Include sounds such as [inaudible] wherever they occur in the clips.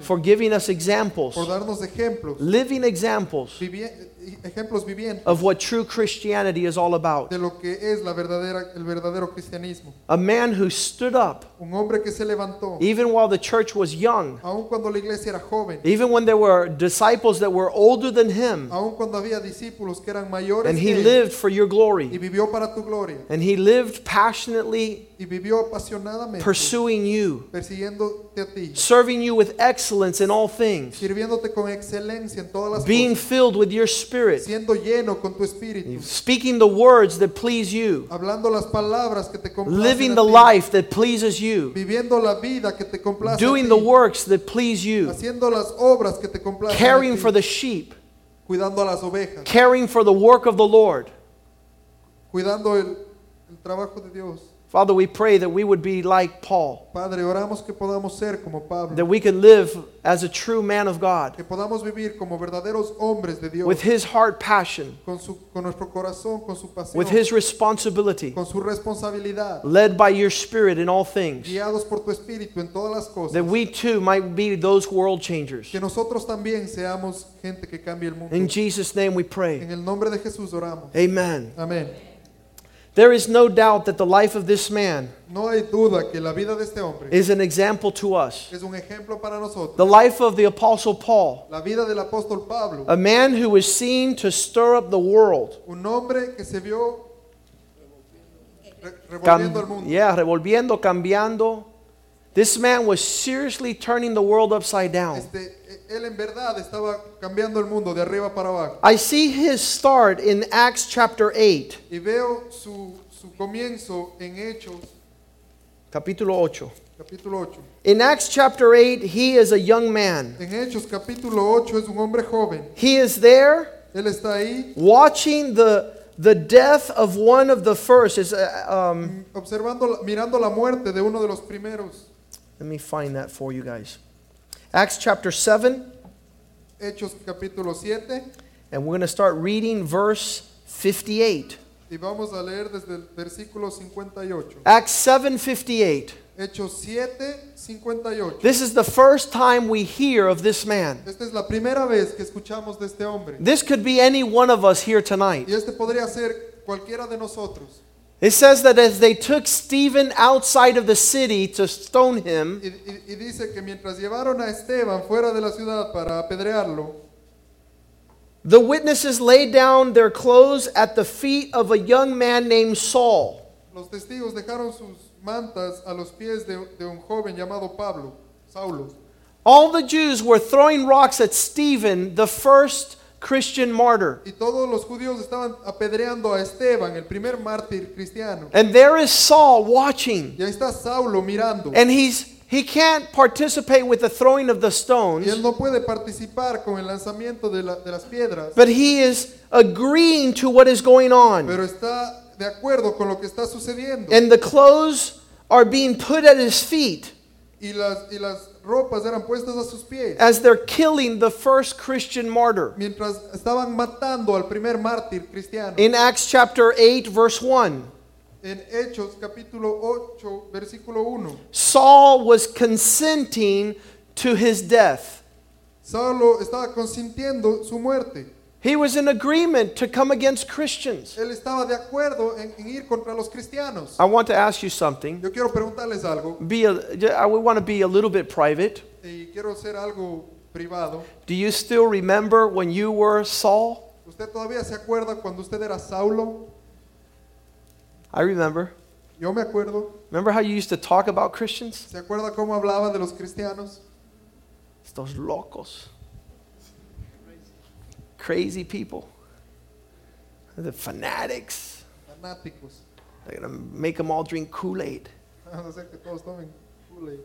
For giving us examples, por darnos ejemplos, living examples. Vivi- ejemplos vivientes of what true Christianity is all about. de lo que es la verdadera, el verdadero cristianismo. A man who stood up Un hombre que se levantó, even while the church was young, aun cuando la iglesia era joven, even when there were disciples that were older than him, aun cuando había discípulos que eran mayores and que he él, lived for your y glory. vivió para tu gloria, And he lived passionately y vivió apasionadamente pursuing you, persiguiéndote a ti, serving you with excellence in all things, sirviéndote con excelencia en todas las being filled with your spirit, siendo lleno con tu espíritu, speaking the words that please you, hablando las palabras que te complacen living the life that pleases you, viviendo la vida que te complace doing the works that please you, haciendo las obras que te complacen caring for the sheep, cuidando a las ovejas, caring for the work of the Lord. cuidando el, el trabajo de Dios. Father, we pray that we would be like Paul, Padre, oramos que podamos ser como Pablo, that we could live as a true man of God, que podamos vivir como verdaderos hombres de Dios, with his heart passion, con, su, con nuestro corazón, con su pasión, with his responsibility, con su responsabilidad, led by your spirit in all things, guiados por tu espíritu en todas las cosas. that we too might be those world changers. que nosotros también seamos gente que cambie el mundo. In Jesus' name we pray. En el nombre de Jesús oramos. Amen. Amén. There is no doubt that the life of this man No hay duda que la vida de este hombre is an example to us. es un ejemplo para nosotros. The life of the Apostle Paul, La vida del apóstol Pablo, a man who was seen to stir up the world, un hombre que se vio re- Cam- revolviendo el mundo. yeah, revolviendo, cambiando. This man was seriously turning the world upside down. Este, él en verdad estaba cambiando el mundo de arriba para abajo. I see his start in Acts chapter 8, Y veo su, su comienzo en Hechos, capítulo 8. capítulo 8. In Acts chapter 8, he is a young man. En Hechos, capítulo 8, es un hombre joven. He is there Él está ahí watching the, the death of one of the first. It's, uh, um, observando, mirando la muerte de uno de los primeros. Let me find that for you guys. Acts chapter 7, Hechos, capítulo 7. and we're going to start reading verse 58. Y vamos a leer desde el versículo 58. Acts 7 58. Hechos 7, 58. This is the first time we hear of this man. Esta es la primera vez que escuchamos de este hombre. This could be any one of us here tonight. Y este podría ser cualquiera de nosotros. It says that as they took Stephen outside of the city to stone him, Y, y- y dice que mientras llevaron a Esteban fuera de la ciudad para apedrearlo, the witnesses laid down their clothes at the feet of a young man named Saul. los testigos dejaron sus mantas a los pies de, de un joven llamado Pablo, Saulo. All the Jews were throwing rocks at Stephen, the first Christian martyr. Y todos los judíos estaban apedreando a Esteban, el primer mártir cristiano. And there is Saul watching. Y ahí está Saulo mirando. And he's he can't participate with the throwing of the Y él stones, no puede participar con el lanzamiento de, la- de las piedras, but he is agreeing to what is going on. pero está de acuerdo con lo que está sucediendo. And the clothes are being put at his feet Y las, y las ropas eran puestas a sus pies. as they're killing the first Christian martyr. Mientras estaban matando al primer mártir cristiano. In Acts chapter 8, verse 1, En Hechos capítulo 8, versículo 1. Saul was consenting to his death. Saulo estaba consintiendo su muerte. He was in agreement to come against Christians. Él estaba de acuerdo en, en ir contra los cristianos. I want to ask you something. Yo quiero preguntarles algo Be a, I would want to be a little bit private. y quiero hacer algo privado. Do you still remember when you were Saul? ¿Usted todavía se acuerda cuando usted era Saulo? I remember. Yo me acuerdo. Remember how you used to talk about Christians? ¿Se acuerda cómo hablaba de los cristianos? Estos locos. Crazy people. The fanatics. Fanáticos. They're going to make them all drink Kool Aid. [laughs] Vamos a hacer que todos tomen Kool-Aid.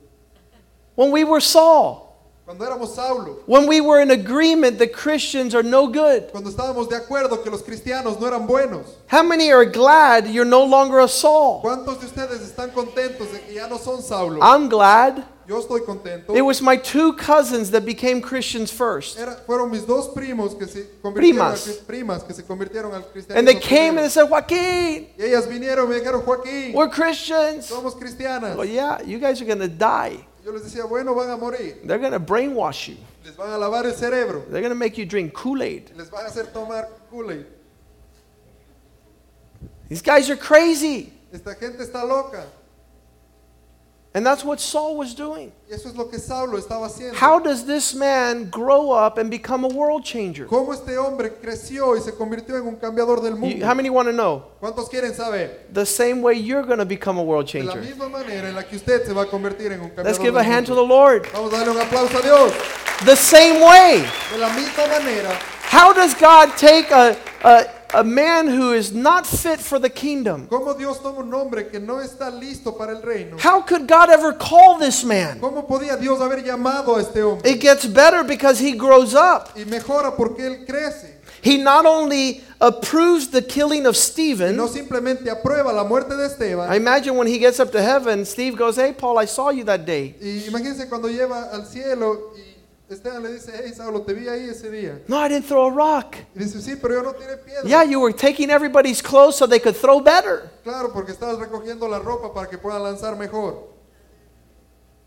When we were Saul, Saulo, when we were in agreement that Christians are no good? cuando estábamos de acuerdo que los cristianos no eran buenos. How many are glad you're no longer a Saul? ¿Cuántos de ustedes están contentos de que ya no son Saulo? I'm glad. Yo estoy contento. It was my two cousins that became Christians first. Era- fueron mis dos primos que se convirtieron Primas. al primas que se convirtieron al cristianismo. And they came and they said, Joaquin, y ellas vinieron y me dijeron, Joaquín, we're Christians. somos cristianas. Well, yeah, you guys are going to die. Yo les decía, bueno, van a morir. They're going to brainwash you. Les van a lavar el cerebro. They're going to make you drink Kool Aid. Les van a hacer tomar Kool-Aid. These guys are crazy. Esta gente está loca. And that's what Saul was doing. Eso es lo que Saulo estaba haciendo. How does this man grow up and become a world changer? ¿Cómo este hombre creció y se convirtió en un cambiador del You- how many want to know? ¿Cuántos quieren saber? The same way you're going to become a world De la changer. misma manera en la que usted se va a convertir en un cambiador Let's give del a hand to the Lord. Vamos a darle un aplauso a Dios. The same way. De la misma manera, How does God take a, a, a man who is not fit for the kingdom? ¿cómo Dios toma un hombre que no está listo para el reino? How could God ever call this man? ¿Cómo podía Dios haber llamado a este hombre? It gets better because he grows up. Y mejora porque él crece. He not only approves the killing of Stephen, no simplemente aprueba la muerte de Esteban. I imagine when he gets up to heaven, Steve goes, Hey, Paul, I saw you that day. Y imagínense cuando lleva al cielo y Esteban le dice, hey Saulo, te vi ahí ese día. No, I didn't throw a rock. Y dice, sí, pero yo no tiré piedra. Yeah, you were taking everybody's clothes so they could throw better. Claro, porque estabas recogiendo la ropa para que puedan lanzar mejor.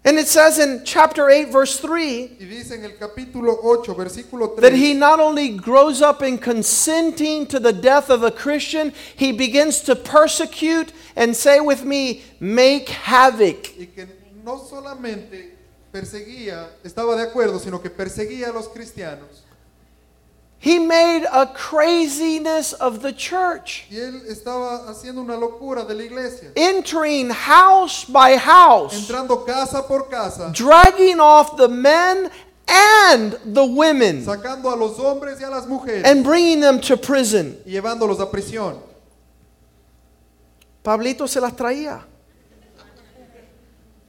And it says in chapter 8, verse 3, Y dice en el capítulo 8, versículo 3, that he not only grows up in consenting to the death of a Christian, he begins to persecute and say with me, make havoc. y que no solamente perseguía, estaba de acuerdo, sino que perseguía a los cristianos. He made a craziness of the church, Y él estaba haciendo una locura de la iglesia, entering house by house, entrando casa por casa, dragging off the men and the women, sacando a los hombres y a las mujeres and bringing them to prison. y llevándolos a prisión. Pablito se las traía.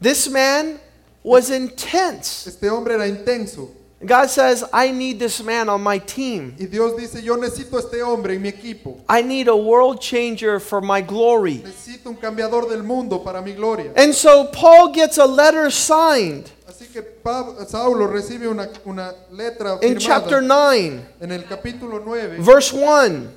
This man was intense. Este hombre era intenso. God says, I need this man on my team. Y Dios dice, yo necesito este hombre en mi equipo. I need a world changer for my glory. Necesito un cambiador del mundo para mi gloria. And so Paul gets a letter signed Así que Pab- Saulo recibe una, una letra in chapter 9, en el capítulo 9, verse 1.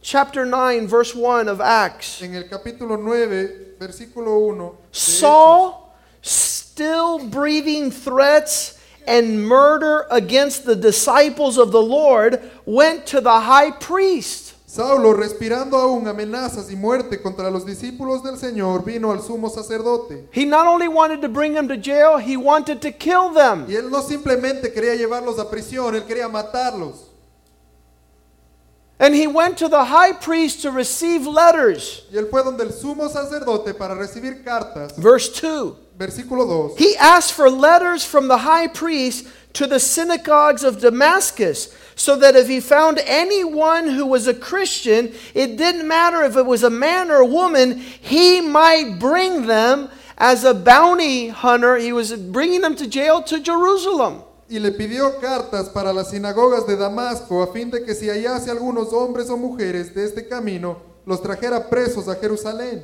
Chapter 9, verse 1 of Acts. en el capítulo 9, versículo 1. Saul, still breathing threats and murder against the disciples of the Lord, went to the high priest. Saulo, respirando aún amenazas y muerte contra los discípulos del Señor, vino al sumo sacerdote. He not only wanted to bring them to jail, he wanted to kill them. Y él no simplemente quería llevarlos a prisión, él quería matarlos. And he went to the high priest to receive letters. Y él fue donde el sumo sacerdote para recibir cartas. Verse 2. Versículo 2. He asked for letters from the high priest to the synagogues of Damascus, so that if he found anyone who was a Christian, it didn't matter if it was a man or a woman, he might bring them as a bounty hunter. He was bringing them to jail to Jerusalem. Y le pidió cartas para las sinagogas de Damasco a fin de que si hallase algunos hombres o mujeres de este camino, los trajera presos a Jerusalén.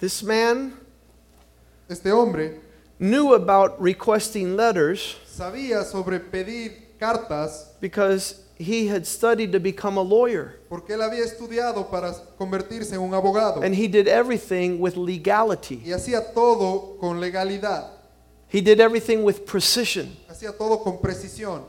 This man Este hombre knew about requesting letters sabía sobre pedir cartas because he had studied to become a lawyer. porque él había estudiado para convertirse en un abogado And he did everything with legality. y hacía todo con legalidad, He did everything with precision. Hacía todo con precisión.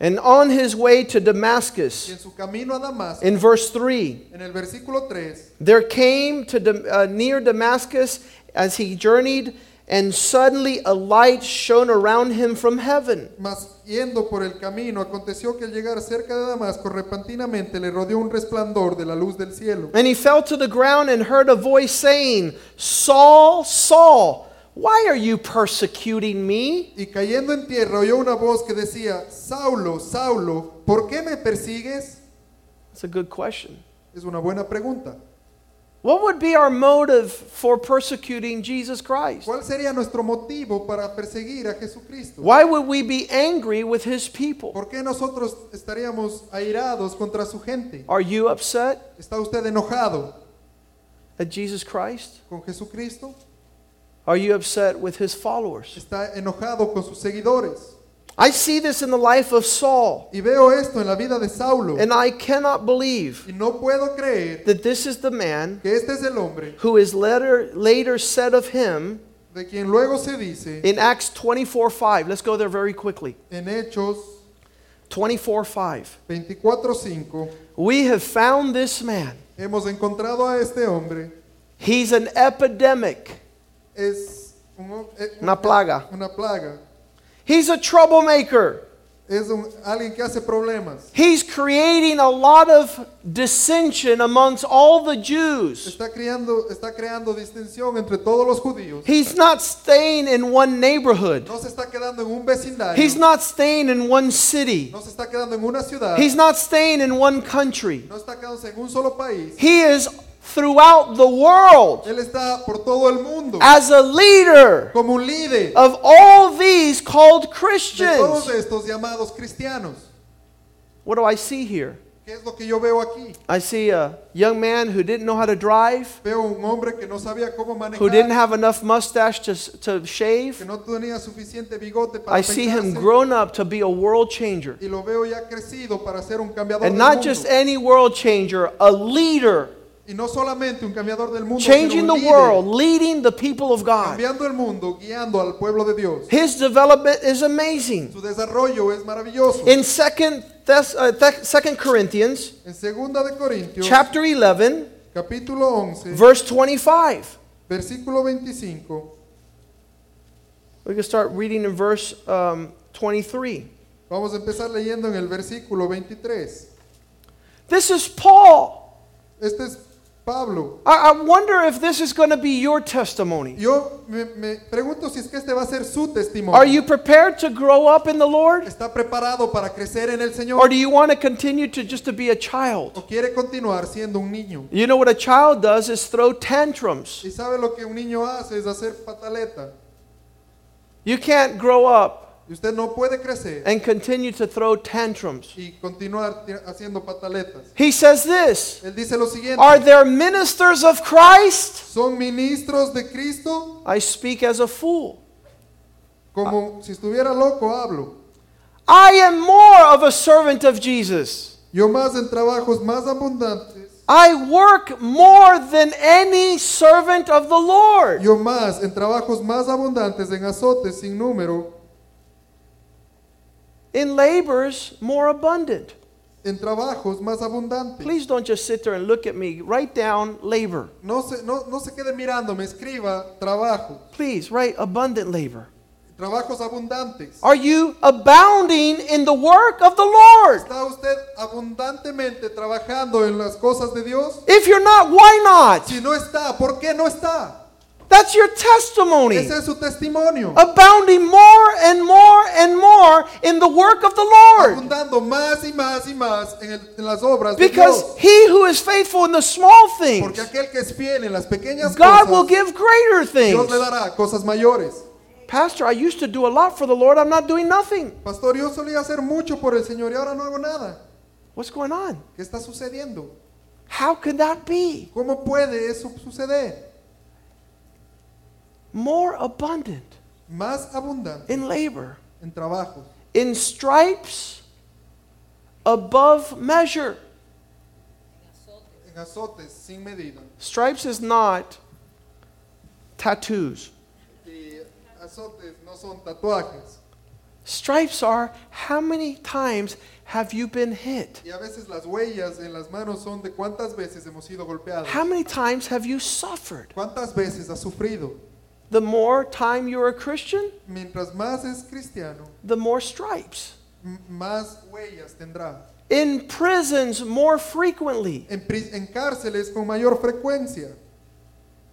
And on his way to Y Damascus, en su camino a Damasco, in verse 3, en el versículo 3, there came to uh, near Damascus as he journeyed, and suddenly a light shone around him from heaven. mas yendo por el camino, aconteció que al llegar cerca de Damasco, repentinamente le rodeó un resplandor de la luz del cielo. And he fell to the ground and heard a voice saying, Saul, Saul, why are you persecuting me? Y cayendo en tierra oyó una voz que decía, Saulo, Saulo, ¿por qué me persigues? That's a good question. Es una buena pregunta. What would be our motive for persecuting Jesus Christ? ¿Cuál sería nuestro motivo para perseguir a Jesucristo? Why would we be angry with his people? ¿Por qué nosotros estaríamos airados contra su gente? Are you upset ¿Está usted enojado at Jesus Christ? con Jesucristo? Are you upset with his followers? ¿Está enojado con sus seguidores? I see this in the life of Saul, Y veo esto en la vida de Saulo. and I cannot believe Y no puedo creer that this is the man que este es el hombre who is later, later said of him de quien luego se dice in Acts 24 5. Let's go there very quickly. en Hechos 24 5. 24:5, We have found this man. hemos encontrado a este hombre. He's an epidemic, Es un- una plaga. una plaga. He's a troublemaker. Es un- alguien que hace problemas. He's creating a lot of dissension amongst all the Jews. Está creando, está creando distinción entre todos los judíos. He's not staying in one neighborhood. No se está quedando en un vecindario. He's not staying in one city. No se está quedando en una ciudad. He's not staying in one country. No está quedándose en un solo país. He is throughout the world Él está por todo el mundo as a leader como un líder of all these called de todos Christians. estos llamados cristianos. What do I see here? ¿Qué es lo que yo veo aquí? I see a young man who didn't know how to drive, Veo un hombre que no sabía cómo who didn't have enough mustache to, to que shave. no tenía suficiente bigote para I see him peinarse, grown up to be a world changer. y lo veo ya crecido para ser un cambiador And del not mundo. just any world changer, a leader y no solamente un cambiador del mundo, changing the world, leading the people of God. cambiando el mundo, guiando al pueblo de Dios. His development is amazing. Su desarrollo es maravilloso. In Second Thess- uh, Second Corinthians, En segunda de Corintios, chapter 11, capítulo 11, verse 25. versículo 25. We can start reading in verse um, 23. Vamos a empezar leyendo en el versículo 23. This is Paul. Este es Pablo. I, I wonder if this is going to be your testimony. Yo me, me pregunto si es que este va a ser su testimonio. Are you prepared to grow up in the Lord? ¿Está preparado para crecer en el Or do you want to continue to just to be a child? ¿O quiere continuar siendo un niño? You know what a child does is throw tantrums. Y sabe lo que un niño hace es hacer pataleta. You can't grow up Y usted no puede crecer and continue to throw tantrums. y continuar ti- haciendo pataletas. He says this Él dice lo siguiente. Are there ministers of Christ? ¿Son ministros de Cristo? I speak as a fool. Como si estuviera loco hablo. I am more of a servant of Jesus. Yo más en trabajos más abundantes. I work more than any servant of the Lord. Yo más en trabajos más abundantes, en azotes sin número, In labors more abundant. en trabajos más abundantes. Please don't just sit there and look at me. Write down labor. No se, no, no se quede mirando, me escriba trabajo. Please write abundant labor. Trabajos abundantes. Are you abounding in the work of the Lord? ¿Está usted abundantemente trabajando en las cosas de Dios? If you're not, why not? Si no está, ¿por qué no está? That's your testimony. Ese es su testimonio. Abounding more and more and more in the work of the Lord. Abundando más y más y más en, el- en las obras de Because Dios. he who is faithful in the small things, Porque aquel que es fiel en las pequeñas God will give greater Dios things. le dará cosas mayores. Pastor, I used to do a lot for the Lord. I'm not doing nothing. Pastor, yo solía hacer mucho por el Señor y ahora no hago nada. What's going on? ¿Qué está sucediendo? How could that be? ¿Cómo puede eso suceder? More abundant Más abundante in labor, en trabajo, in stripes above measure. en azotes sin medida. Stripes is not tattoos. Y azotes no son tatuajes. Stripes are how many times have you been hit? Y a veces las huellas en las manos son de cuántas veces hemos sido golpeados. How many times have you suffered? ¿Cuántas veces has sufrido? The more time you're a Christian, Mientras más es cristiano, the more stripes. más huellas tendrá. In prisons, more frequently. En, en cárceles con mayor frecuencia.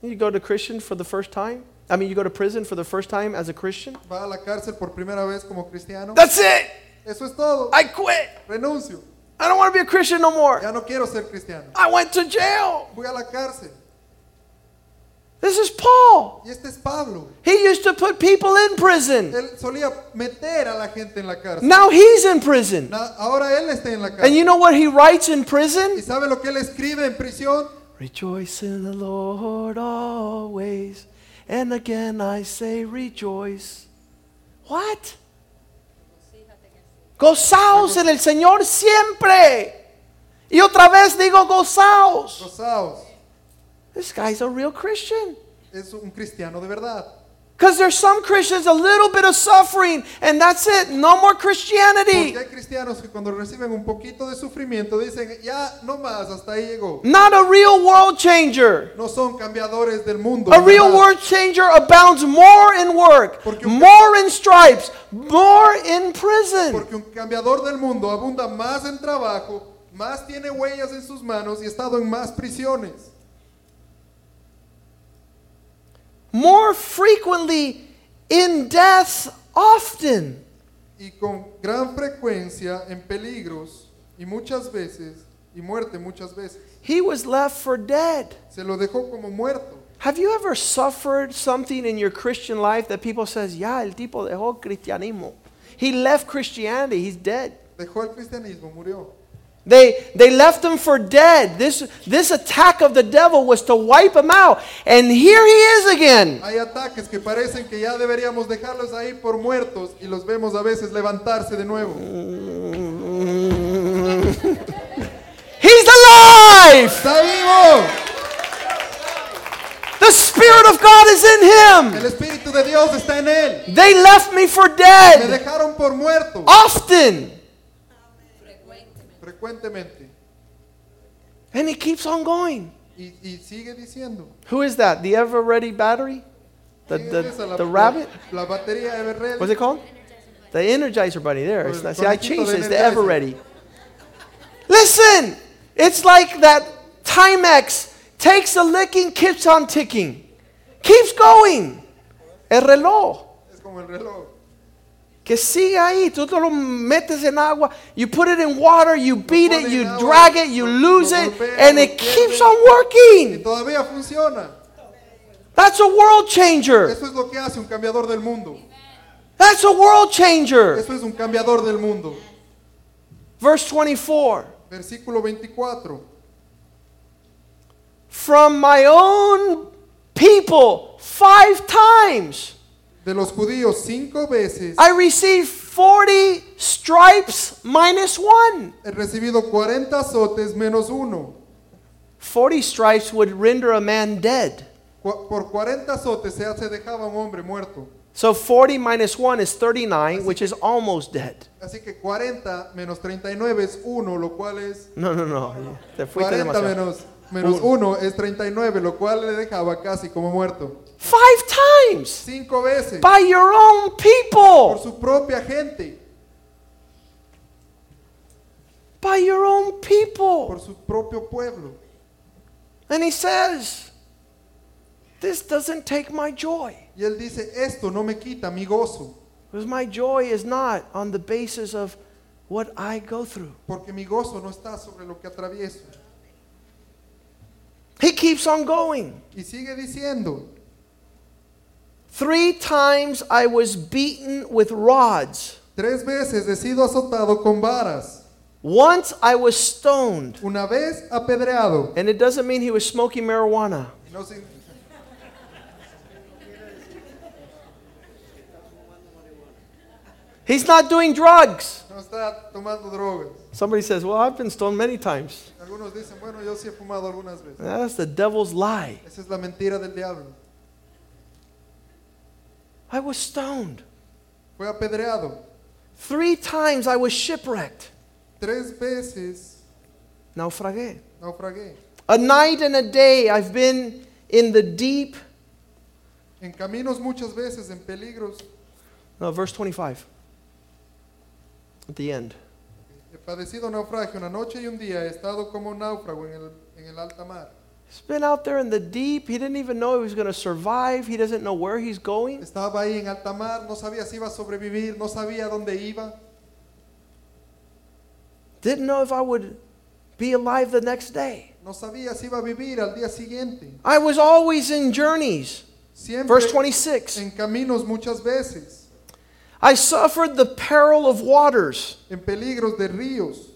You go to Christian for the first time? I mean, you go to prison for the first time as a Christian? Va a la cárcel por primera vez como cristiano. That's it! Eso es todo. I quit! Renuncio. I don't want to be a Christian no more. Ya no quiero ser cristiano. I went to jail. Fui a la cárcel. This is Paul. Y este es Pablo. He used to put people in prison. Él solía meter a la gente en la cárcel. Now he's in prison. Na- Ahora él está en la And you know what he writes in ¿Y prison? sabe lo que él escribe en prisión? Rejoice in the Lord always. And again I say rejoice. What? Gozaos en el Señor siempre. Y otra vez digo gozaos. Gozaos. This guy's a real Christian. Es un cristiano de verdad. Because there's some Christians, a little bit of suffering, and that's it. No more Christianity. Porque hay cristianos que cuando reciben un poquito de sufrimiento dicen, ya no más, hasta ahí llegó. Not a real world changer. No son cambiadores del mundo. A real world changer abounds more in work, more in stripes, more in prison. Porque un cambiador del mundo abunda más en trabajo, más tiene huellas en sus manos y ha estado en más prisiones. More frequently in death often. Y con gran frecuencia en peligros y muchas veces, y muerte muchas veces. He was left for dead. Se lo dejó como muerto. Have you ever suffered something in your Christian life that people says, "Ya, el tipo dejó cristianismo. He left Christianity. He's dead." Dejó el cristianismo, murió. They, they left him for dead. This, this attack of the devil was to wipe him out. And here he is again. Hay ataques que parecen que ya deberíamos dejarlos ahí por muertos y los vemos a veces levantarse de nuevo. [laughs] He's alive! ¡Está vivo! The Spirit of God is in El him. Espíritu de Dios está en él. They left me for Me dead dejaron por muerto often. Frecuentemente. And he keeps on going. Y, y sigue diciendo. Who is that? The Eveready battery? The, ¿Quién the, es esa? La- the rabbit? La, batería Eveready. What's it called? The Energizer Bunny. There. Not, see, I changed it. It's the Eveready. Listen, it's like that Timex takes a licking, keeps on ticking, keeps going. El reloj. Es como el reloj. Que sigue ahí, tú te lo metes en agua, you put it in water, you beat it, you agua, drag it, you lose it, and it keeps on Y working. todavía funciona. That's a world changer. Eso es lo que hace un cambiador del mundo. That's a world changer. Eso es un cambiador del mundo. Verse 24. Versículo 24. From my own people, five times. De los judíos cinco veces I received 40 stripes minus one. he recibido 40 azotes menos uno. 40 stripes would render a man dead. Por 40 azotes se dejaba un hombre muerto. So 40 minus 1 is 39, which is almost dead. Así que 40 menos 39 es 1, lo cual es No, no, no. Te fuiste 40 demasiado. Menos, menos 1 es 39, lo cual le dejaba casi como muerto. Five times Cinco veces by your own por people. su propia gente, By your own people. por su propio pueblo. And he says, This doesn't take my joy. Y él dice, esto no me quita mi gozo, Because my joy is not on the basis of what I go through. porque mi gozo no está sobre lo que atravieso. He keeps on going. Y sigue diciendo, Three times I was beaten with rods. tres veces he sido azotado con varas, Once I was stoned. una vez apedreado. And it doesn't mean he was smoking marijuana. No He's not doing drugs. no está tomando drogas. Somebody says, Well, I've been stoned many times. Algunos dicen, bueno, yo sí he fumado algunas veces. That's the devil's lie. Esa es la mentira del diablo. I was stoned. Fue apedreado. Three times I was shipwrecked. Tres veces Naufragué. naufragué. A night and a day I've been in the deep. En caminos muchas veces, en peligros. No, verse 25. At the end. He padecido naufragio una noche y un día. He estado como náufrago en el, en el alta mar. He's been out there in the deep. He didn't even know he was going to survive. He doesn't know where he's going. Estaba ahí en alta mar, no sabía si iba a sobrevivir, no sabía dónde iba. Didn't know if I would be alive the next day. No sabía si iba a vivir al día siguiente. I was always in journeys. Siempre Verse 26. en caminos muchas veces, I suffered the peril of waters, en peligros de ríos,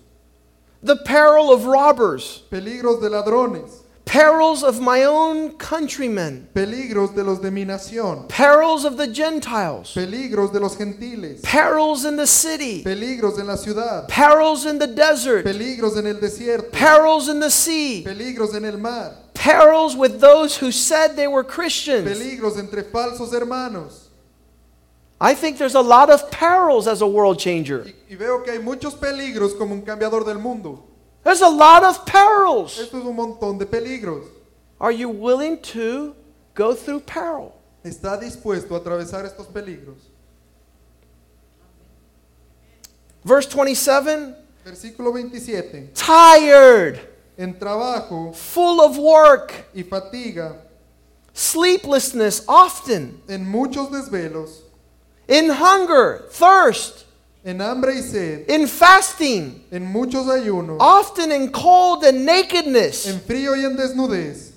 the peril of robbers, peligros de ladrones, perils of my own countrymen, peligros de los de mi nación, perils of the Gentiles, peligros de los gentiles, perils in the city, peligros en la ciudad, perils in the desert, peligros en el desierto, perils in the sea, peligros en el mar, perils with those who said they were Christians. peligros entre falsos hermanos. I think there's a lot of perils as a world changer. Y, y veo que hay muchos peligros como un cambiador del mundo. There's a lot of perils. Esto es un montón de peligros. Are you willing to go through peril? ¿Está dispuesto a atravesar estos peligros? Verse 27 Versículo 27. tired, En trabajo full of work, y fatiga, sleeplessness often, en muchos desvelos, in hunger, thirst, en hambre y sed, in fasting, en muchos ayunos, often in cold and nakedness, en frío y en desnudez,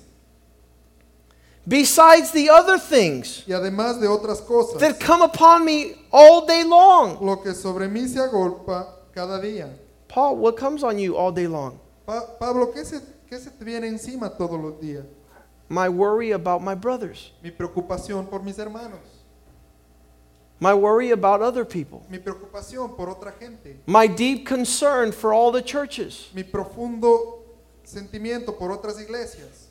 besides the other things y además de otras cosas, that come upon me all day long. lo que sobre mí se agolpa cada día. Paul, what comes on you all day long? Pa- Pablo, ¿qué se, ¿qué se te viene encima todos los días? My worry about my brothers, Mi preocupación por mis hermanos, my worry about other people, mi preocupación por otra gente, my deep concern for all the churches. mi profundo sentimiento por otras iglesias.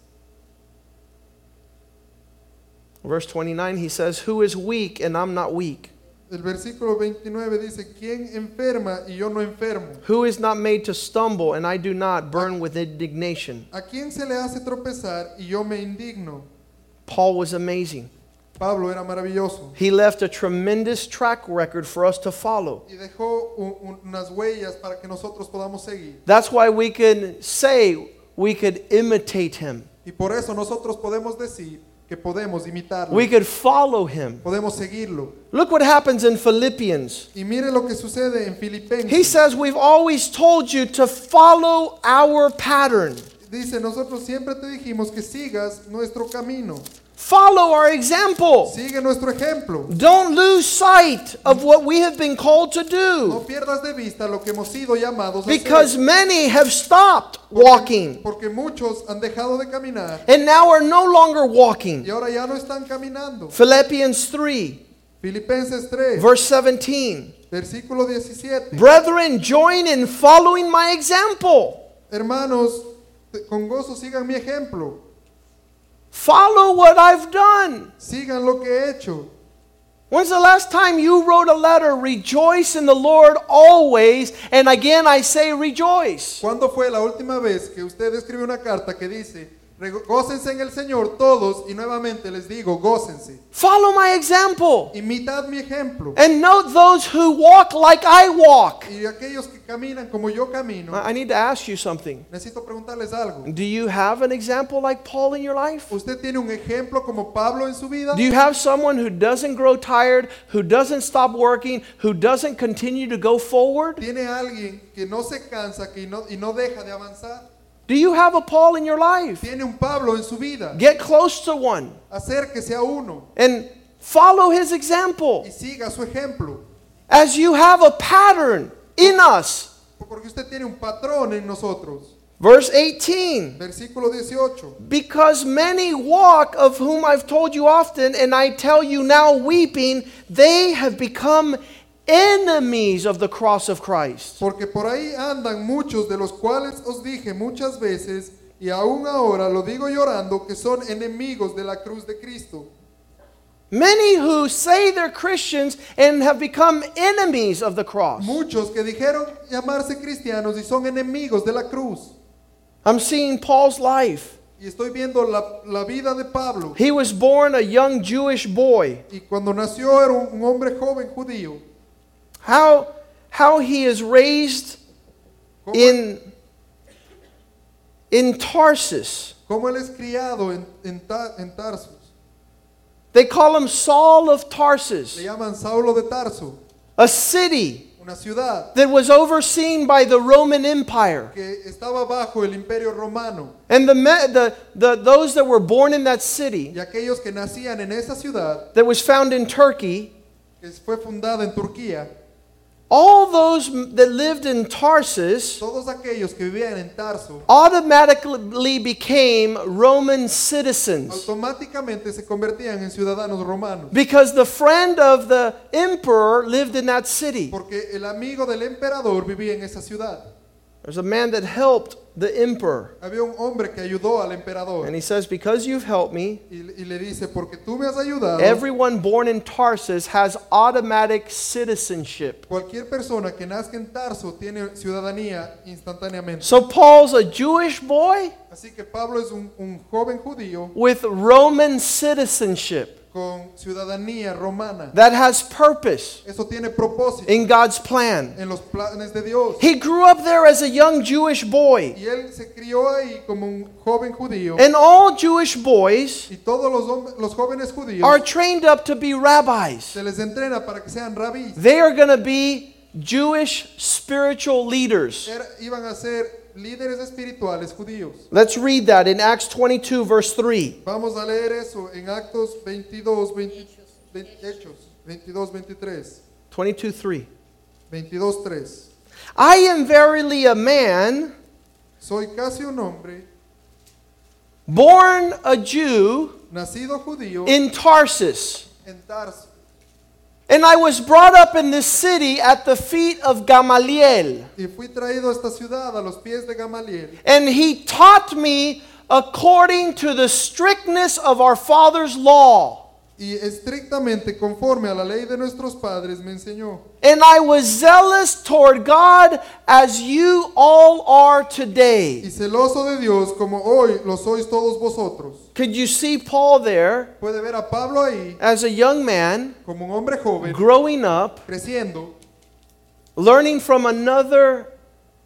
Verse 29, he says, Who is weak and I'm not weak? El versículo 29 dice, ¿quién enferma y yo no enfermo? Who is not made to stumble and I do not burn with indignation? ¿A quién se le hace tropezar y yo me indigno? Paul was amazing. Pablo era maravilloso He left a tremendous track record for us to follow. y dejó un- un- unas huellas para que nosotros podamos seguir. That's why we can say we could imitate him. Y por eso nosotros podemos decir que podemos imitarlo, We could follow him. podemos seguirlo. Look what happens in Philippians. Y mire lo que sucede en Filipenses. He says, We've always told you to follow our pattern. Dice, nosotros siempre te dijimos que sigas nuestro camino, Follow our example. sigue nuestro ejemplo. Don't lose sight of what we have been called to do. No pierdas de vista lo que hemos sido llamados a Because hacer. many have stopped walking Porque muchos han dejado de caminar and now are no longer walking. y ahora ya no están caminando. Philippians 3, Filipenses 3, verse 17. versículo 17. Brethren, join in following my example. Hermanos, con gozo sigan mi ejemplo. Follow what I've done. Sigan lo que he hecho. When's the last time you wrote a letter? Rejoice in the Lord always. And again, I say rejoice. ¿Cuándo fue la última vez que usted escribió una carta que dice, "Rego- gócense en el Señor todos y nuevamente les digo, gócense? Follow my example. Imitad mi ejemplo. And note those who walk like I walk. Y aquellos que caminan como yo camino, I I need to ask you something. necesito preguntarles algo. Do you have an example like Paul in your life? ¿Usted tiene un ejemplo como Pablo en su vida? Do you have someone who doesn't grow tired, who doesn't stop working, who doesn't continue to go forward? ¿Tiene alguien que no se cansa que no, y no deja de avanzar? Do you have a Paul in your life? ¿Tiene un Pablo en su vida? Get close to one Acérquese a uno and follow his example y siga su ejemplo. as you have a pattern in us. Porque usted tiene un patrón en nosotros. Verse 18 Versículo 18. Because many walk, of whom I've told you often, and I tell you now weeping, they have become enemies of the cross of Christ. Porque por ahí andan muchos de los cuales os dije muchas veces, y aún ahora lo digo llorando, que son enemigos de la cruz de Cristo. Many who say they're Christians and have become enemies of the cross. Muchos que dijeron llamarse cristianos y son enemigos de la cruz. I'm seeing Paul's life. Y estoy viendo la, la vida de Pablo. He was born a young Jewish boy. Y cuando nació era un, hombre joven judío. How, how he is raised in, in Tarsus. cómo él es criado en, en, en Tarsus. They call him Saul of Tarsus, Le llaman Saulo de Tarso, a city una ciudad that was overseen by the Roman Empire. que estaba bajo el imperio romano And the, me- the, the, those that were born in that city, y aquellos que nacían en esa ciudad that was found in Turkey, que fue fundada en Turquía, all those that lived in Tarsus todos aquellos que vivían en Tarso automatically became Roman citizens. automáticamente se convertían en ciudadanos romanos Because the friend of the emperor lived in that city. porque el amigo del emperador vivía en esa ciudad. There's a man that helped the emperor. Había un hombre que ayudó al emperador And he says, Because you've helped me, y, y le dice, porque tú me has ayudado, everyone born in Tarsus has automatic citizenship. cualquier persona que nazca en Tarso tiene ciudadanía instantáneamente. So Paul's a Jewish boy Así que Pablo es un, un joven judío with Roman citizenship con ciudadanía romana. that has purpose Eso tiene propósito in God's plan. en los planes de Dios. He grew up there as a young Jewish boy. Y él se crió ahí como un joven judío. And all Jewish boys Y todos los, hom- los jóvenes judíos are trained up to be rabbis. se les entrena para que sean. They are going to be Jewish spiritual leaders. Era- iban a ser líderes espirituales judíos. Let's read that in Acts 22, verse 3. Vamos a leer eso en Actos 22, 20 20 Hechos 22, 23. 22, 3. 22, 3. I am verily a man, Soy casi un hombre, born a Jew nacido judío in Tarsus. en Tarso. And I was brought up in this city at the feet of Gamaliel. Y fui traído a esta ciudad a los pies de Gamaliel. And he taught me according to the strictness of our father's law. Y estrictamente conforme a la ley de nuestros padres me enseñó. And I was zealous toward God as you all are Y today. celoso de Dios como hoy lo sois todos vosotros. Could you see Paul there Puede ver a Pablo ahí as a young man como un hombre joven, growing up, creciendo, learning from another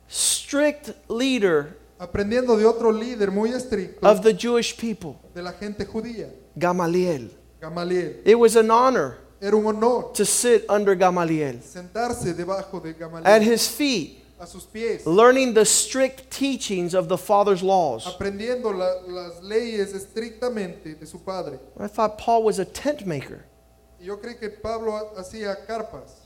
strict leader aprendiendo de otro líder muy estricto of the Jewish people, de la gente judía, Gamaliel? Gamaliel. It was an honor Era un honor to sit under Gamaliel sentarse debajo de Gamaliel, at his feet, a sus pies, learning the strict teachings of the Father's laws. aprendiendo la- las leyes estrictamente de su padre. I thought Paul was a tent maker. Yo creo que Pablo ha- hacía carpas.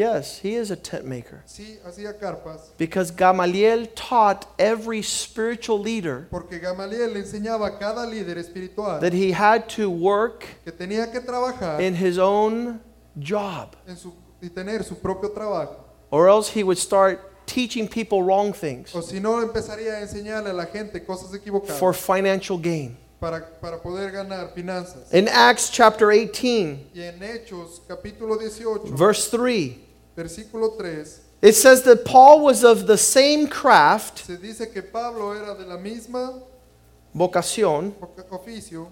Yes, he is a tent maker. Sí, hacía carpas. Because Gamaliel taught every spiritual leader Porque Gamaliel le enseñaba a cada líder espiritual that he had to work que tenía que trabajar in his own job, en su, y tener su propio trabajo. or else he would start teaching people wrong things O si no, empezaría a enseñarle a la gente cosas equivocadas for financial gain. para, para poder ganar finanzas. In Acts chapter 18, Y en Hechos capítulo 18, verse 3, versículo 3, it says that Paul was of the same craft, se dice que Pablo era de la misma vocación, oficio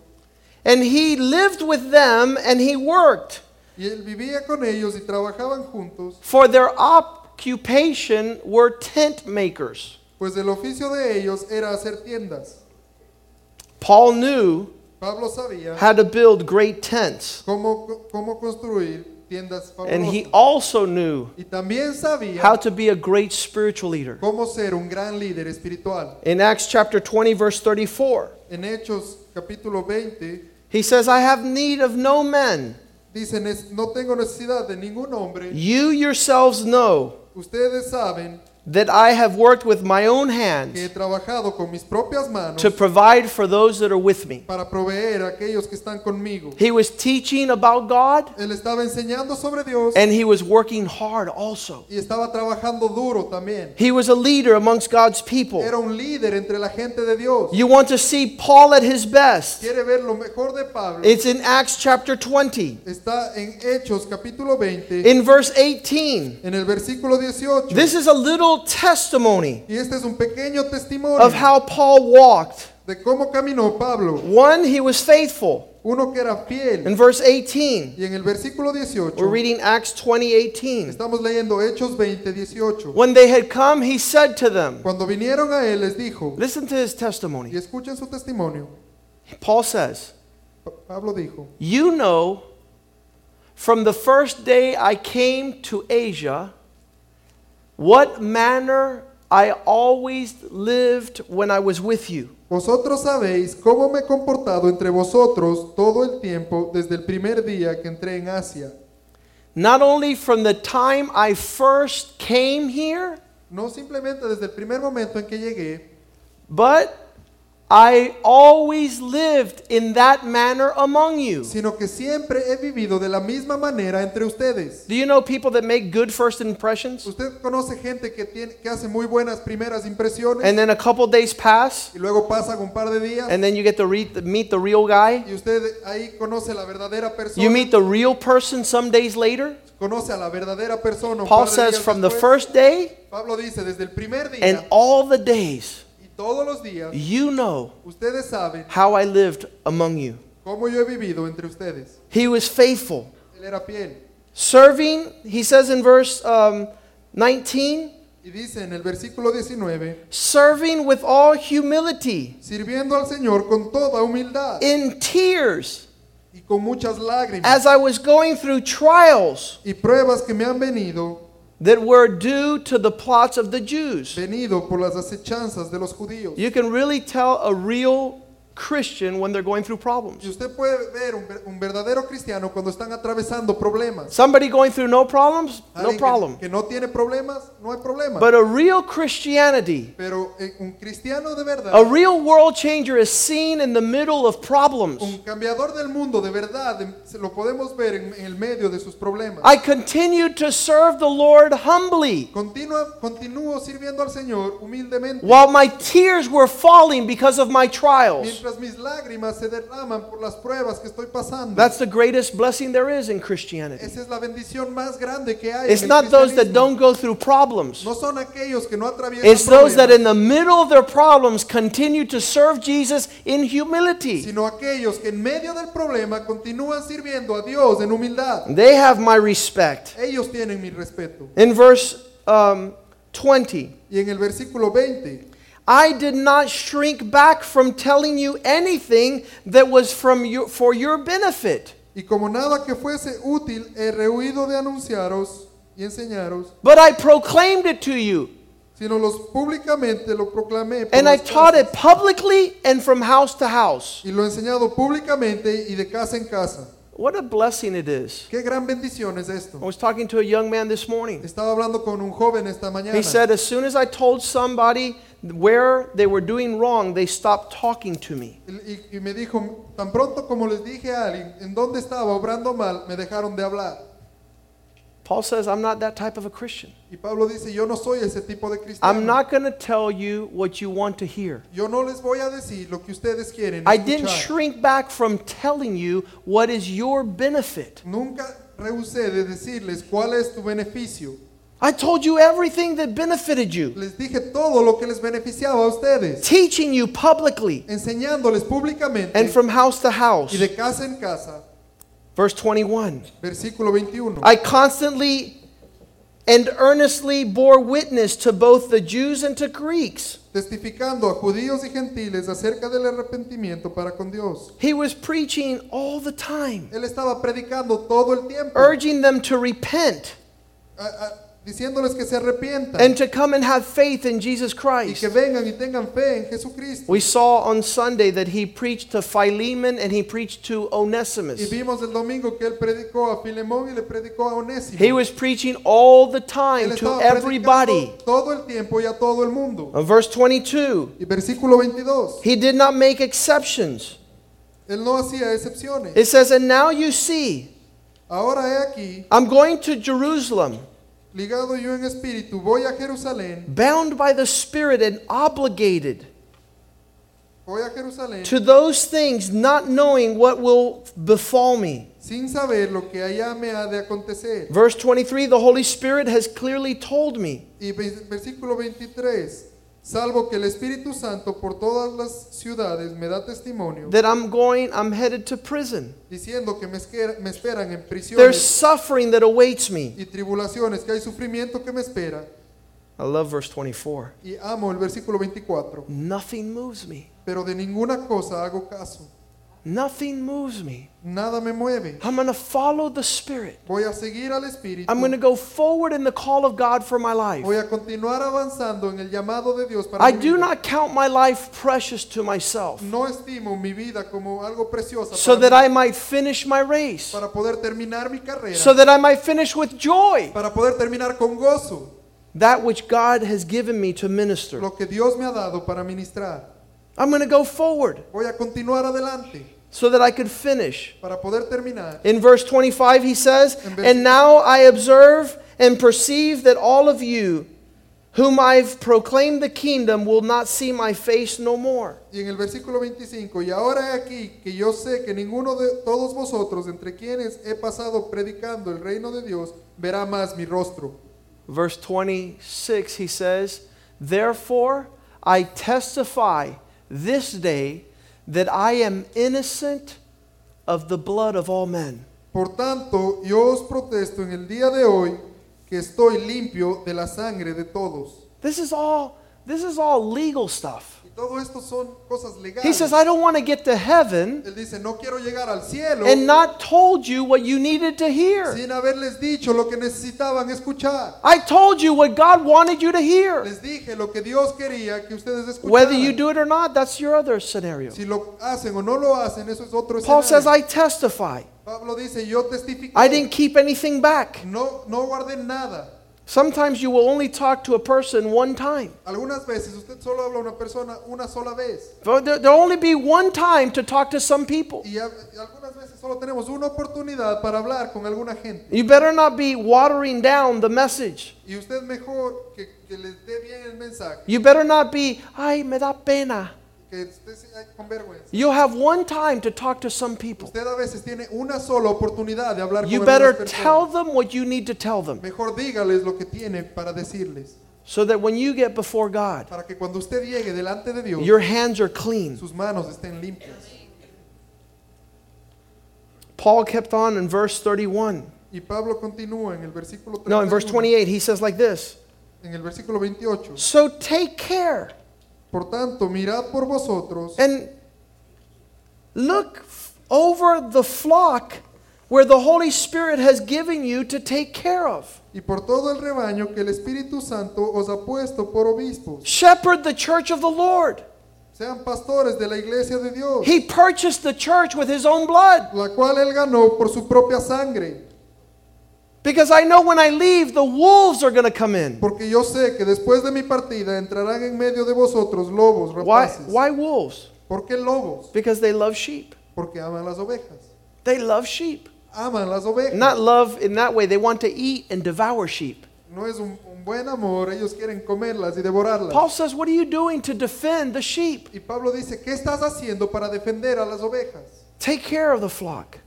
and he lived with them and he worked. y él vivía con ellos y trabajaban juntos, For their occupation were tent makers. pues el oficio de ellos era hacer tiendas. Paul knew Pablo sabía how to build great tents, cómo, cómo construir and he also knew how to be a great spiritual leader. cómo ser un gran líder. In Acts chapter 20, verse 34, En Hechos capítulo 20 he says, I have need of no men. dicen, no tengo de hombre. You yourselves know Ustedes saben that I have worked with my own hands trabajado con mis propias manos to provide for those that are with me. para proveer a aquellos que están conmigo. He was teaching about God Él estaba enseñando sobre Dios and he was working hard also. y estaba trabajando duro también. He was a leader amongst God's people. Era un líder entre la gente de Dios. You want to see Paul at his best? Quiere ver lo mejor de Pablo. It's in Acts chapter 20, Está en Hechos capítulo 20, in verse 18. en el versículo 18. This is a little testimony Y este es un pequeño testimonio of how Paul walked. de cómo caminó Pablo. One, he was faithful. Uno que era fiel. In verse 18, Y en el versículo 18, we're reading Acts 20 18. estamos leyendo Hechos 20, 18. When they had come, he said to them, Cuando vinieron a él les dijo, Listen to his y testimony. escuchen su testimonio, Paul says, Pa- Pablo dijo, You know, from the first day I came to Asia, what manner I always lived when I was with you. Vosotros sabéis cómo me he comportado entre vosotros todo el tiempo desde el primer día que entré en Asia. Not only from the time I first came here, No simplemente desde el primer momento en que llegué, but I always lived in that manner among you. sino que siempre he vivido de la misma manera entre ustedes. Do you know people that make good first impressions? Usted conoce gente que, tiene, que hace muy buenas primeras impresiones And then a couple days pass, y luego pasan un par de días and then you get to read, meet the real guy. y usted ahí conoce la verdadera persona. You meet the real person some days later. conoce a la verdadera persona. Paul says from the first day Pablo dice desde el primer día and all the days, todos los días you know ustedes saben how I lived among you. cómo yo he vivido entre ustedes. He was faithful. Él era fiel. Serving, he says in verse um, 19, Y dice en el versículo 19, serving with all humility, sirviendo al Señor con toda humildad in tears, y con muchas lágrimas as I was going through trials y pruebas que me han venido, that were due to the plots of the Jews. venido por las acechanzas de los judíos. You can really tell a real Christian when they're going through problems. Y usted puede ver un, un verdadero cristiano cuando están atravesando problemas. Somebody going through no problems, no Alguien que- problem. Que, no tiene problemas, no hay problema. But a real Christianity, Pero eh, un cristiano de verdad, a real world changer is seen in the middle of problems. un cambiador del mundo de verdad, em, se lo podemos ver en, en el medio de sus problemas. I continued to serve the Lord humbly Continúa, continúo sirviendo al Señor humildemente. while my tears were falling because of my trials. Mientras mis lágrimas se derraman por las pruebas que estoy pasando. That's the greatest blessing there is in Christianity. Esa es la bendición más grande que hay. It's en el not those that don't go through problems. No son aquellos que no atraviesan It's those that in the middle of their problems continue to serve Jesus in humility. sino aquellos que en medio del problema continúan sirviendo a Dios en humildad. They have my respect. Ellos tienen mi respeto. In verse um, 20, Y en el versículo 20, I did not shrink back from telling you anything that was from you, for your benefit, y como nada que fuese útil he rehuido de anunciaros y enseñaros, but I proclaimed it to you, sino los públicamente lo proclamé and I taught it publicly and from house to house. y lo he enseñado públicamente y de casa en casa. What a blessing it is. Qué gran bendición es I was talking to a young man this morning. Estaba hablando con un joven esta mañana. He said, as soon as I told somebody where they were doing wrong, they stopped talking to me. Y, y me dijo, tan pronto como les dije a alguien en dónde estaba obrando mal, me dejaron de hablar. Paul says, I'm not that type of a Christian. Y Pablo dice, yo no soy ese tipo de cristiano. I'm not going to tell you what you want to hear. Yo no les voy a decir lo que ustedes quieren I didn't shrink back from telling you what is your benefit. Nunca rehusé de decirles cuál es tu beneficio. I told you everything that benefited you, Les dije todo lo que les beneficiaba a ustedes, teaching you publicly enseñándoles públicamente and from house to house. y de casa en casa. Verse 21 Versículo 21. I constantly and earnestly bore witness to both the Jews and to Greeks. Testificando a judíos y gentiles acerca del arrepentimiento para con Dios. He was preaching all the time, Él estaba predicando todo el tiempo, urging them to repent a- a- diciéndoles que se arrepientan and to come and have faith in Jesus y Christ. que vengan y tengan fe en Jesucristo. We saw on Sunday that he preached to Philemon and he preached to Y Onesimus. vimos el domingo que él predicó a Filemón y le predicó a Onésimo. He was preaching all the Él time to estaba everybody. predicando todo el tiempo y a todo el mundo. On verse 22, Y versículo 22. he did not make exceptions. Él no hacía excepciones. It says, And now you see, Ahora he aquí, I'm going to Jerusalem, ligado yo en espíritu, voy a Jerusalén, bound by the Spirit and obligated voy a Jerusalén, to those things, not knowing what will befall me. sin saber lo que allá me ha de acontecer. Verse 23, the Holy Spirit has clearly told me Y ve- versículo 23. Salvo que el Espíritu Santo por todas las ciudades me da testimonio, that I'm going, I'm headed to prison. diciendo que me, esquera- me esperan en There's prisiones suffering that awaits me. y tribulaciones, que hay sufrimiento que me espera. I love verse 24. Y amo el versículo 24. Nothing moves me. Pero de ninguna cosa hago caso, Nothing moves me. Nada me mueve. I'm going to follow the Spirit. Voy a seguir al Espíritu. I'm going to go forward in the call of God for my life. Voy a continuar avanzando en el llamado de Dios para I mi do vida. not count my life precious to myself No estimo mi vida como algo preciosa so that mí, I might finish my race, para poder terminar mi carrera, so that I might finish with joy para poder terminar con gozo that which God has given me to minister. lo que Dios me ha dado para ministrar. I'm going to go forward Voy a continuar adelante so that I could finish. para poder terminar. In verse 25, he says, And now I observe and perceive that all of you whom I've proclaimed the kingdom will not see my face no more. Y en el versículo 25, y ahora he aquí que yo sé que ninguno de todos vosotros, entre quienes he pasado predicando el reino de Dios, verá más mi rostro. Verse 26, he says, Therefore I testify this day that I am innocent of the blood of all men. Por tanto, yo os protesto en el día de hoy que estoy limpio de la sangre de todos. This is all this is all legal stuff. Todo esto son cosas legales. He says, I don't want to get to heaven Él dice, no quiero llegar al cielo and not told you what you needed to hear. sin haberles dicho lo que necesitaban escuchar. I told you what God wanted you to hear. Les dije lo que Dios quería que ustedes escucharan. Whether you do it or not, that's your other scenario. Si lo hacen o no lo hacen, eso es otro Paul escenario. says, I testify. Pablo dice, yo testifico. I didn't keep anything back. No, no guardé nada. Sometimes you will only talk to a person one time. Algunas veces usted solo habla a una persona una sola vez. But there- There'll only be one time to talk to some people. Y a- y algunas veces solo tenemos una oportunidad para hablar con alguna gente. You better not be watering down the message. Y usted mejor que, que les dé bien el mensaje, You better not be, ay, me da pena. Que esté sin- ay, con vergüenza. You'll have one time to talk to some people. Usted a veces tiene una sola oportunidad de hablar You better tell them what you need to tell them Mejor dígales lo que tiene para decirles, so that when you get before God, para que cuando usted llegue delante de Dios, your hands are clean. sus manos estén limpias. Paul kept on in verse 31. Y Pablo continúa en el versículo No, in verse 28, he says like this en el versículo 28. So take care Por tanto, mirad por vosotros and look f- over the flock where the Holy Spirit has given you to take care of. y por todo el rebaño que el Espíritu Santo os ha puesto por obispos. Shepherd the church of the Lord. Sean pastores de la iglesia de Dios, He purchased the church with his own blood. la cual él ganó por su propia sangre. Because I know when I leave, the wolves are going to come in. Porque yo sé que después de mi partida entrarán en medio de vosotros lobos Why, rapaces. why wolves? ¿Por qué lobos? Because they love sheep. Porque aman las ovejas. They love sheep. Aman las ovejas. Not love in that way. They want to eat and devour sheep. No es un, un buen amor, ellos quieren comerlas y devorarlas. Paul says, What are you doing to defend the sheep? Y Pablo dice, ¿qué estás haciendo para defender a las ovejas? Take care of the flock.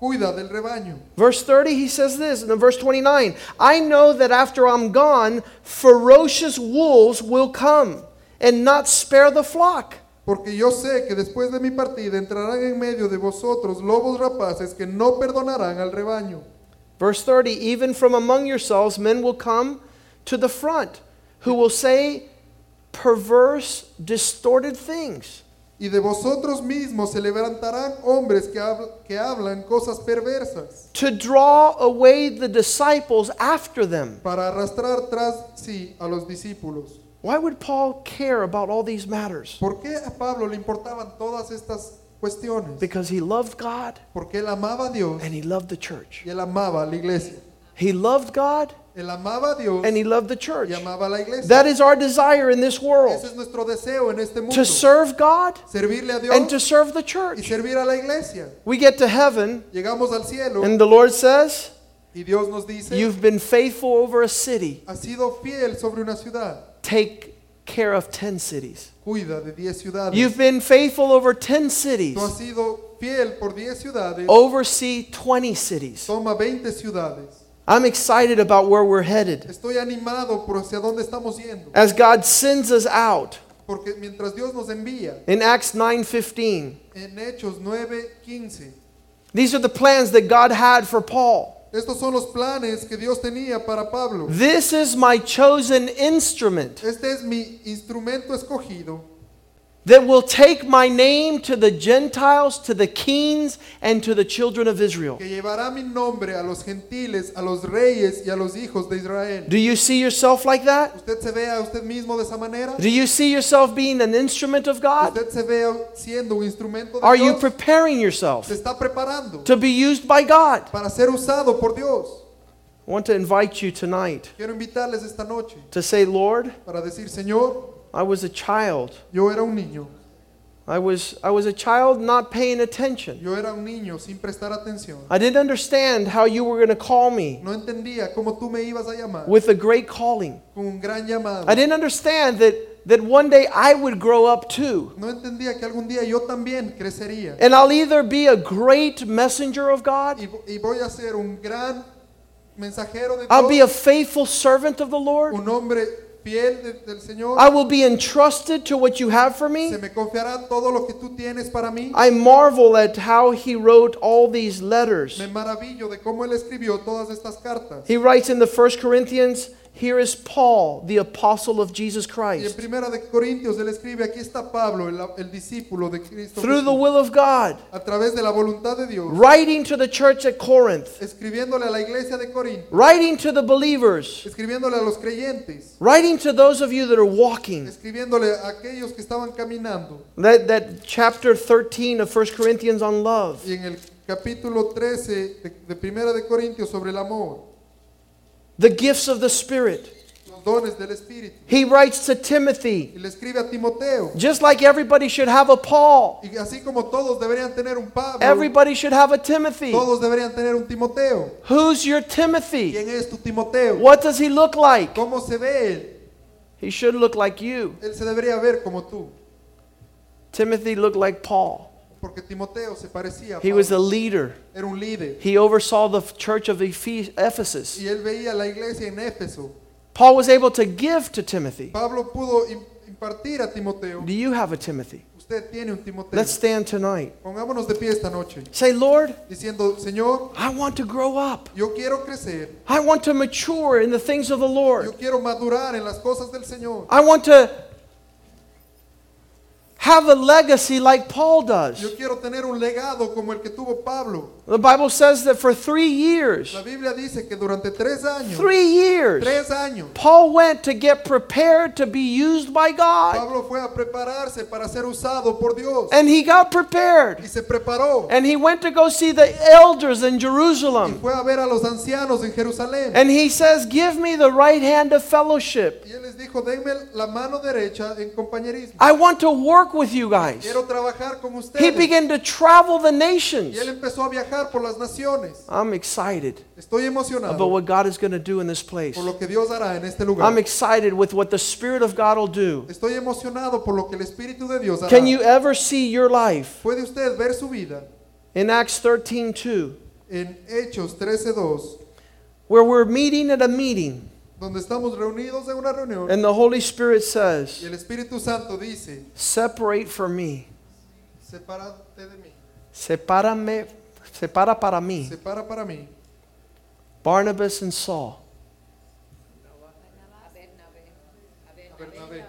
Cuida del rebaño. Verse 30, he says this, and in verse 29 I know that after I'm gone, ferocious wolves will come and not spare the flock. Porque yo sé que después de mi partida entrarán en medio de vosotros lobos rapaces que no perdonarán al rebaño. Verse 30 Even from among yourselves, men will come to the front who will say perverse, distorted things. Y de vosotros mismos se levantarán hombres que, habl- que hablan cosas perversas to draw away the disciples after them. para arrastrar tras sí a los discípulos. Why would Paul care about all these matters? ¿Por qué a Pablo le importaban todas estas cuestiones? Because he loved God Porque él amaba a Dios and he loved the church. y él amaba a la iglesia. He loved God Él amaba a Dios and he loved the church. y amaba a la iglesia. That is our desire in this Ese world es nuestro deseo en este mundo. to serve God a and to serve the y church. servir a la iglesia. We get to heaven Llegamos al cielo and the Lord says, y Dios nos dice, You've been faithful over a city. has sido fiel sobre una ciudad. Take care of 10 cities. Cuida de 10 ciudades. You've been faithful over 10 cities. Tú has sido fiel por 10 ciudades. Oversee 20 cities. Toma 20 ciudades. I'm excited about where we're headed. Estoy animado por hacia dónde estamos yendo. As God sends us out Porque mientras Dios nos envía in Acts 9:15. en Hechos 9:15, These are the plans that God had for Paul. estos son los planes que Dios tenía para Pablo. This is my chosen instrument. Este es mi instrumento escogido. That will take my name to the Gentiles, to the kings, and to the children of Israel. que llevará mi nombre a los gentiles, a los reyes y a los hijos de Israel. Do you see yourself like that? ¿Usted se ve a usted mismo de esa manera? Do you see yourself being an instrument of God? ¿Usted se ve siendo un instrumento de Are you Dios? preparing yourself Se está preparando to be used by God? para ser usado por Dios. I want to invite you tonight Quiero invitarles esta noche to say, Lord, para decir, Señor, I was a child. yo era un niño. I was, I was a child not paying attention. Yo era un niño sin prestar atención. I didn't understand how you were going to call me No entendía cómo tú me ibas a llamar with a great calling. con un gran llamado. I didn't understand that, that one day I would grow up too. No entendía que algún día yo también crecería. And I'll either be a great messenger of God, Y, y voy a ser un gran mensajero de I'll be a faithful servant of the Lord, un hombre de- del Señor. I will be entrusted to what you have for Se me. me confiará todo lo que tú tienes para mí. I marvel at how he wrote all these letters. Me maravillo de cómo él escribió todas estas cartas. He writes in the First Corinthians, here is Paul, the apostle of Jesus Y en Christ. Primera de Corintios él escribe, aquí está Pablo, el, el discípulo de Cristo Through the will of God, a través de la voluntad de Dios, writing to the church at Corinth, escribiéndole a la iglesia de Corinto, writing to the believers, escribiéndole a los creyentes, writing to those of you that are walking. escribiéndole a aquellos que estaban caminando. That, that chapter 13 of 1 Corinthians on love. Y en el capítulo 13 de, de Primera de Corintios sobre el amor, The gifts of the Spirit. los dones del Espíritu. He writes to Timothy, Y le escribe a Timoteo. just like everybody should have a Paul, Y así como todos deberían tener un Pablo, everybody should have a Timothy. todos deberían tener un Timoteo. Who's your Timothy? ¿Quién es tu Timoteo? What does he look like? ¿Cómo se ve él? He should look like you. Él se debería ver como tú. Timothy looked like Paul. Porque Timoteo se parecía a He was a leader. Era un líder. He oversaw the church of Ephesus. Y él veía la iglesia en Éfeso. Paul was able to give to Timothy. Pablo pudo impartir a Timoteo. Do you have a Timothy? Usted tiene un Timoteo. Let's stand tonight. Pongámonos de pie esta noche. Say, Lord, Diciendo, Señor, I want to grow up. yo quiero crecer. I want to mature in the things of the Yo Lord. quiero madurar en las cosas del Señor. I want to have a legacy like Paul does. Yo quiero tener un legado como el que tuvo Pablo. The Bible says that for three years, La Biblia dice que durante tres años, three years, tres años, Paul went to get prepared to be used by God. Pablo fue a prepararse para ser usado por Dios. And he got prepared. Y se preparó. And he went to go see the elders in Y Jerusalem. fue a ver a los ancianos en Jerusalén. And he says, Give me the right hand of fellowship. Y él les dijo, denme la mano derecha en compañerismo. I want to work with you guys. Quiero trabajar con He began to travel the Y nations. él empezó a viajar por las naciones. I'm excited Estoy about what God is going to do in this place. por lo que Dios hará en este I'm excited with what the Spirit of God will do. Estoy emocionado por lo que el Espíritu de Dios hará. Can you ever see your life Puede usted ver su vida in Acts 13 2, en Hechos 13:2, where we're meeting at a meeting, donde estamos reunidos en una reunión and the Holy Spirit y says, el Espíritu Santo dice, Separate for me, sepárate de mí, sepárame, separa para mí, separa para mí. Barnabas and Saul. Bernabé,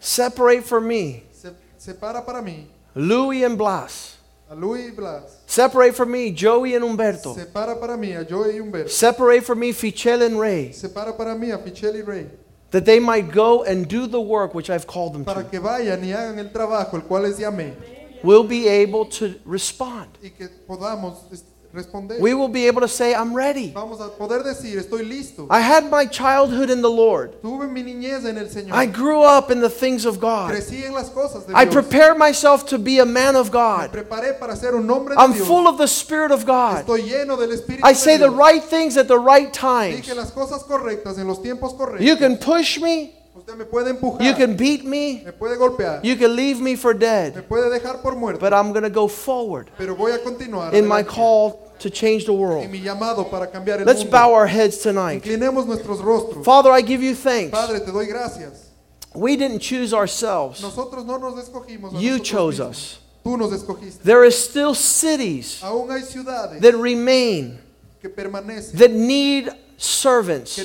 Separate for me, Se- separa para mí. Louis and Blas. A Luis Blas, Separate for me, Joey and Humberto. separa para mí a Joey y Humberto, Separate for me, Fichel and Ray, separa para mí a Fichel y Rey, that they might go and do the work which I've called them para to. que vayan y hagan el trabajo el cual les llamé We'll be able to respond. y que podamos responder. We will be able to say, I'm ready. Vamos a poder decir, estoy listo. I had my childhood in the Lord. Tuve mi niñez en el Señor. I grew up in the things of God. Crecí en las cosas de I Dios. prepared myself to be a man of Me God. preparé para ser un hombre de I'm Dios. full of the Spirit of God. Estoy lleno del Espíritu I de say the right things at the right times. Dije las cosas correctas en los tiempos correctos. You can push me, Usted me puede empujar. you can beat me, me puede golpear. you can leave me for me dead, puede dejar por muerto. but I'm going to go forward pero voy a continuar in my call to change the world. mi para el Let's bow our heads tonight. Inclinemos nuestros rostros. Father, I give you thanks. Padre, te doy gracias. We didn't choose ourselves. Nosotros no nos escogimos. You chose us. Tú nos escogiste. There is still cities Aún hay that remain que that need servants que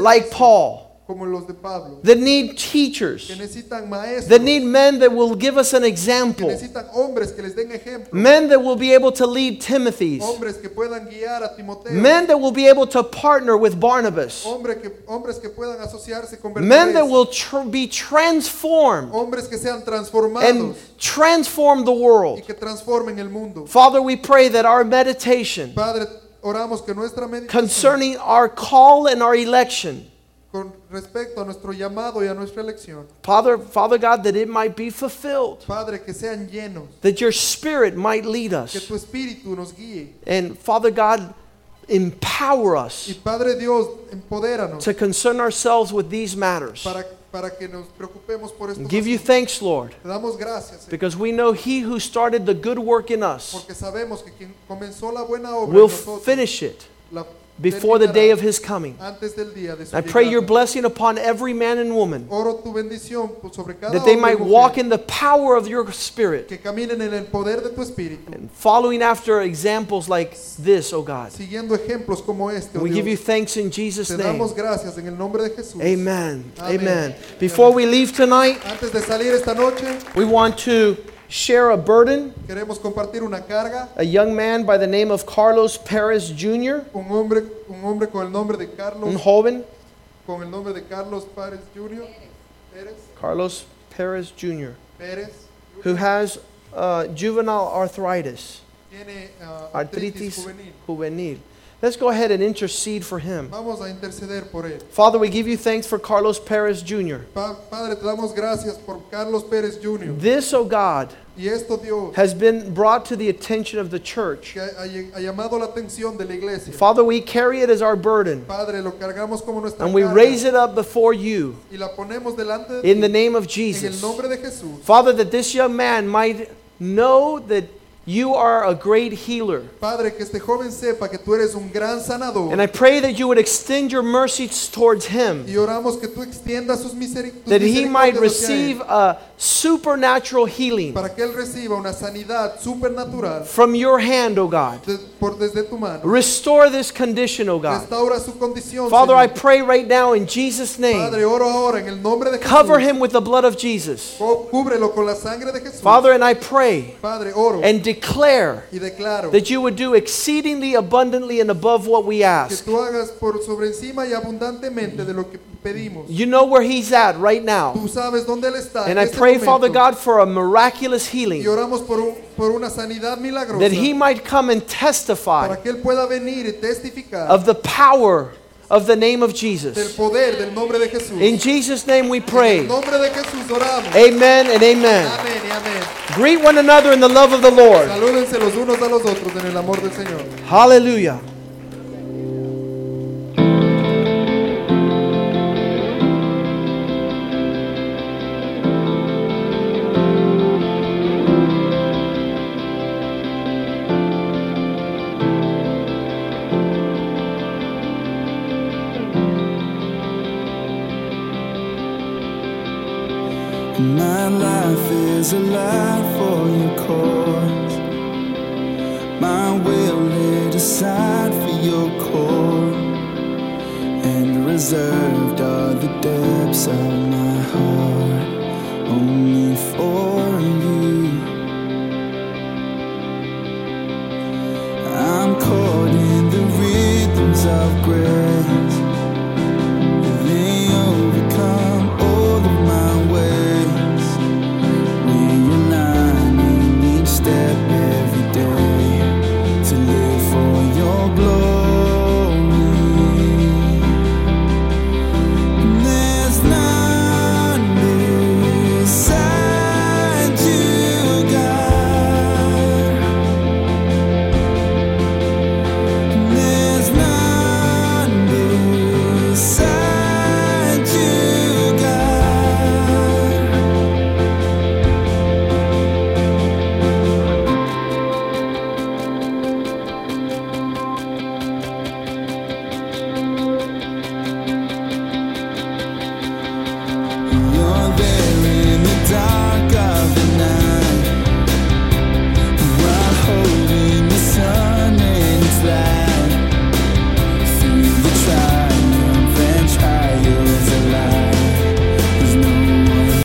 like Paul, como los de Pablo, that need que teachers, necesitan maestros, that need men that will give us an que example, necesitan hombres que les den ejemplo, men that will be able to lead Timothy's, hombres que puedan guiar a Timoteo, men that will be able to partner with Barnabas, hombre que, hombres que puedan asociarse con men that Bernabé, will tr- be transformed hombres que sean and transformados transform the y world. que transformen el mundo. Father, we pray that our meditation Padre, oramos que nuestra meditación concerning our call and our election, respecto a nuestro llamado y a nuestra elección, Father, Father God, that it might be fulfilled, Padre, que sean llenos, that your spirit might lead us. que tu espíritu nos guíe. And Father God, empower Y us Padre Dios, empodéranos to concern ourselves with these matters. para, para que nos preocupemos por estos Give you thanks, Lord, Te damos gracias, Señor, because we know He who started the good work in us porque sabemos que quien comenzó la buena obra en will nosotros, finish it la before the day of His coming. antes del día de su I pray your blessing upon every man and woman Oro tu bendición por- sobre cada that they might walk in the power of your Spirit que caminen en el poder de tu espíritu, and following after examples like this, oh God. siguiendo ejemplos como este. Oh we give you thanks in Jesus' name. damos gracias en el nombre de Jesús. Amen. Amen. Before we leave tonight, Antes de salir esta noche, we want to share a burden. queremos compartir una carga. A young man by the name of Carlos Perez Jr., Un hombre, un hombre con el nombre de un joven, con el nombre de Carlos Párez Jr. Pérez, Carlos Perez Jr., Pérez, who has uh, juvenile arthritis, tiene ah, arthritis artritis juvenil. juvenil. Let's go ahead and intercede for him. Vamos a interceder por él. Father, we give you thanks for Carlos Perez Jr. Pa- Padre, te damos gracias por Carlos Pérez Jr. This, oh God, esto Dios has been brought to the attention of the church. ha, ha llamado la atención de la iglesia. Father, we carry it as our burden Padre, lo cargamos como nuestra and we raise it up before you y la ponemos delante de in the name of en el nombre de Jesús. Father, that this young man might know that you are a great healer. Padre, que este joven sepa que tú eres un gran sanador. And I pray that you would extend your mercies towards him, Y oramos que tú extiendas sus tus that he might misericordias hacia él, receive a supernatural healing para que él reciba una sanidad supernatural from your hand, O God. de- por desde tu mano. Restore this condition, O God. Restaura su condición. Father, I pray right now in Jesus' name, Padre, oro ahora en el nombre de Jesús. cover him with the blood of Jesus. Cúbrelo con la sangre de Jesús. Father, and I pray Padre, oro and declare y declaro that you would do exceedingly abundantly and above what we que ask. tú hagas por sobre encima y abundantemente de lo que pedimos. You know where he's at right now. Tú sabes dónde él está. And I este pray, momento. Father God, for a miraculous healing y oramos por, un- por una sanidad milagrosa that he might come and para testify que él pueda venir y testificar of the power of the name of del Jesus. poder del nombre de Jesús. In Jesus' name we En el pray. nombre de Jesús oramos. Amen and amen. Amén y amén. Greet one another in the love of the Lord. Salúdense los unos a los otros en el amor del Señor. Hallelujah. My life is a life for your cause. My will laid aside for your call. And reserved are the depths of my heart only for you. I'm caught in the rhythms of grace.